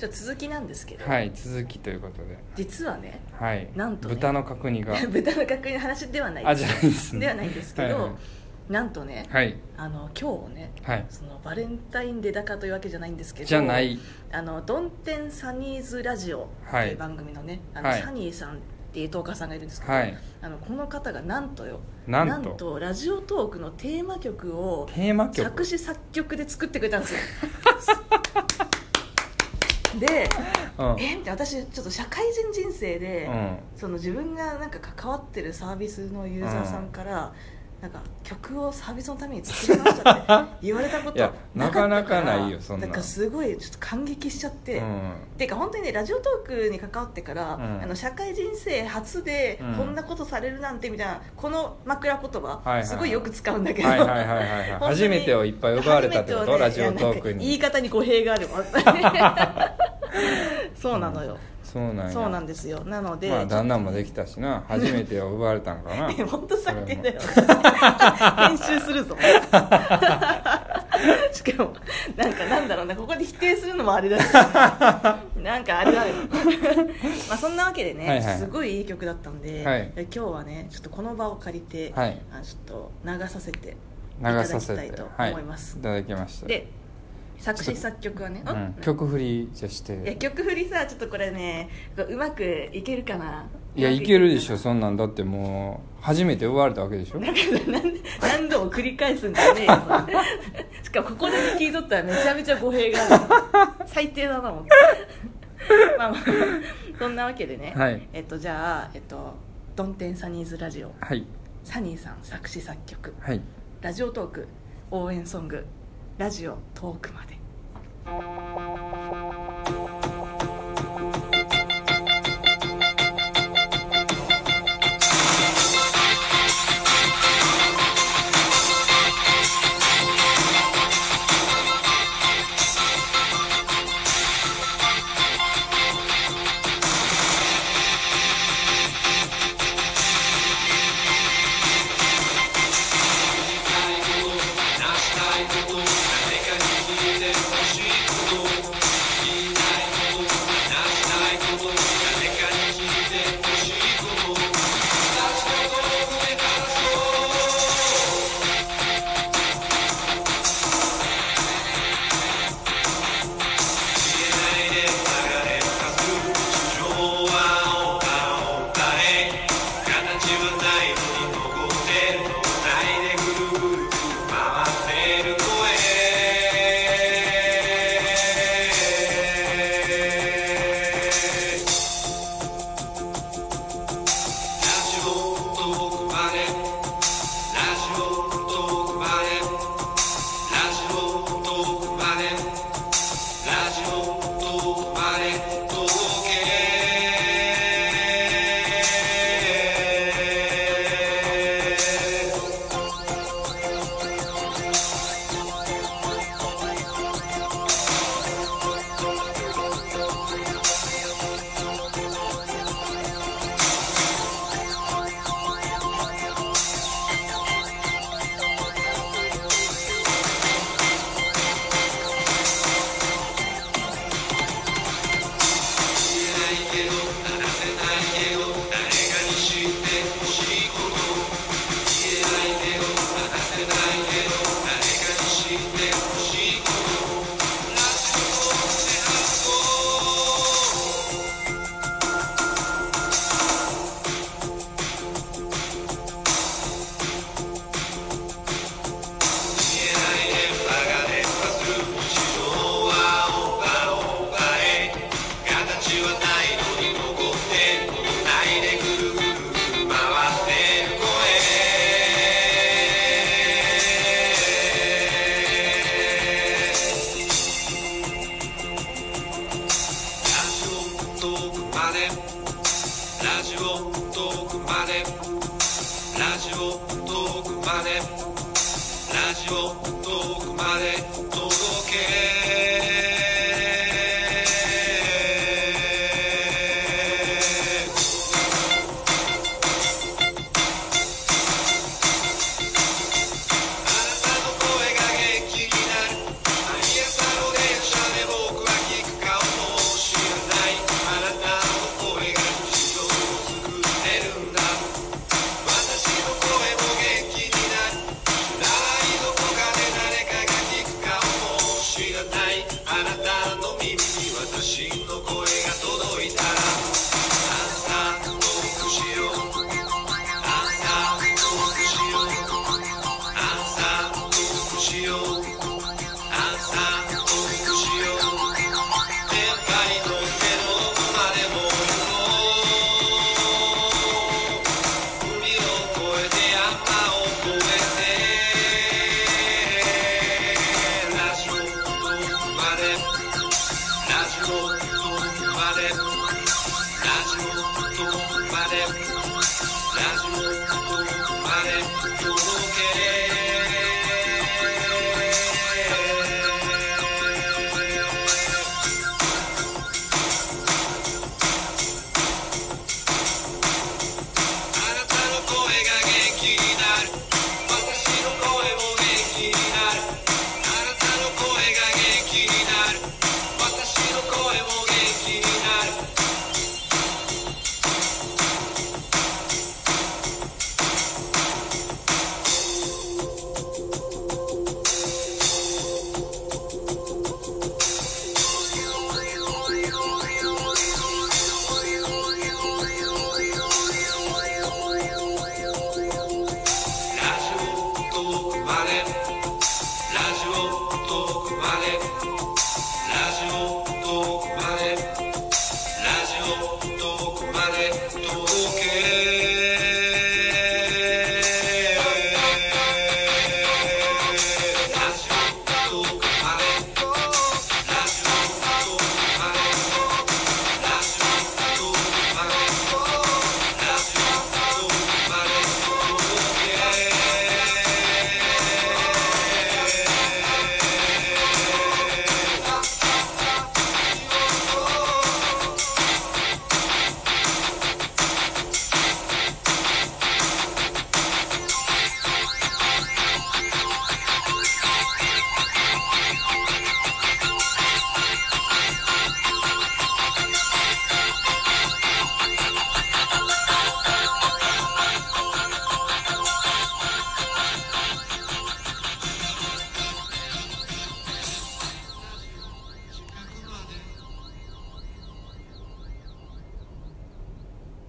じゃあ続きなんですけど、はい続きということで。実はねはい。なんとね。豚の角煮が。豚の角煮の話ではない。あじゃないですね。ではないんですけど、はいはい。なんとね、はい。あの今日ねはい。そのバレンタインデーだからというわけじゃないんですけどじゃない。あのドンテンサニーズラジオはい。番組のね、あのはい。サニーさんっていうトーカーさんがいるんですけど、はい。あのこの方がなんとよ。なんとラジオトークのテーマ曲をテーマ曲。作詞作曲で作ってくれたんですよ でうん。えみたいな。私ちょっと社会人人生で、うん。その自分がなんか関わってるサービスのユーザーさんから、なんか曲をサービスのために作りましたって言われたこと なかなかないよそんな。んだからすごいちょっと感激しちゃって、うん。ていうか本当にねラジオトークに関わってから、うん。あの社会人生初でうん。こんなことされるなんてみたいなこの枕言葉、すごいよく使うんだけど、初めてをいっぱい奪われたってこと、ラジオトークいやなんか言いに方に語弊があるわ そうなのよ、そうなんや。そうなんですよ。なので、まあ旦那もできたしな。初めてを奪われたんかな。本当最低だよ。編集 するぞ。しかもなんかなんだろうな。ここで否定するのもあれだし。なんかあれだよ。まあそんなわけでね、はいはい。すごいいい曲だったんで、はい。今日はねちょっとこの場を借りて、はい。あちょっと流させてい流たださせきたいとて。はい。思います、いただきました。で作詞作曲はね、うん。うん。曲振りじゃしいやて曲振りさちょっとこれねこううまくいけるかな。いいやいけるでしょょそんなんだってもう初めて奪われたわけでしょ。なんか何何度も繰り返すんじゃね。え よしかもここで聞いとったらめちゃめちゃ語弊がある。最低だなもん まあまあそんなわけでね、はい。えっとじゃあえっとドンテンサニーズラジオ。はい。サニーさん作詞作曲。はい。ラジオトーク応援ソングラジオトークまで。まで。ラジオ遠くまで届け。ま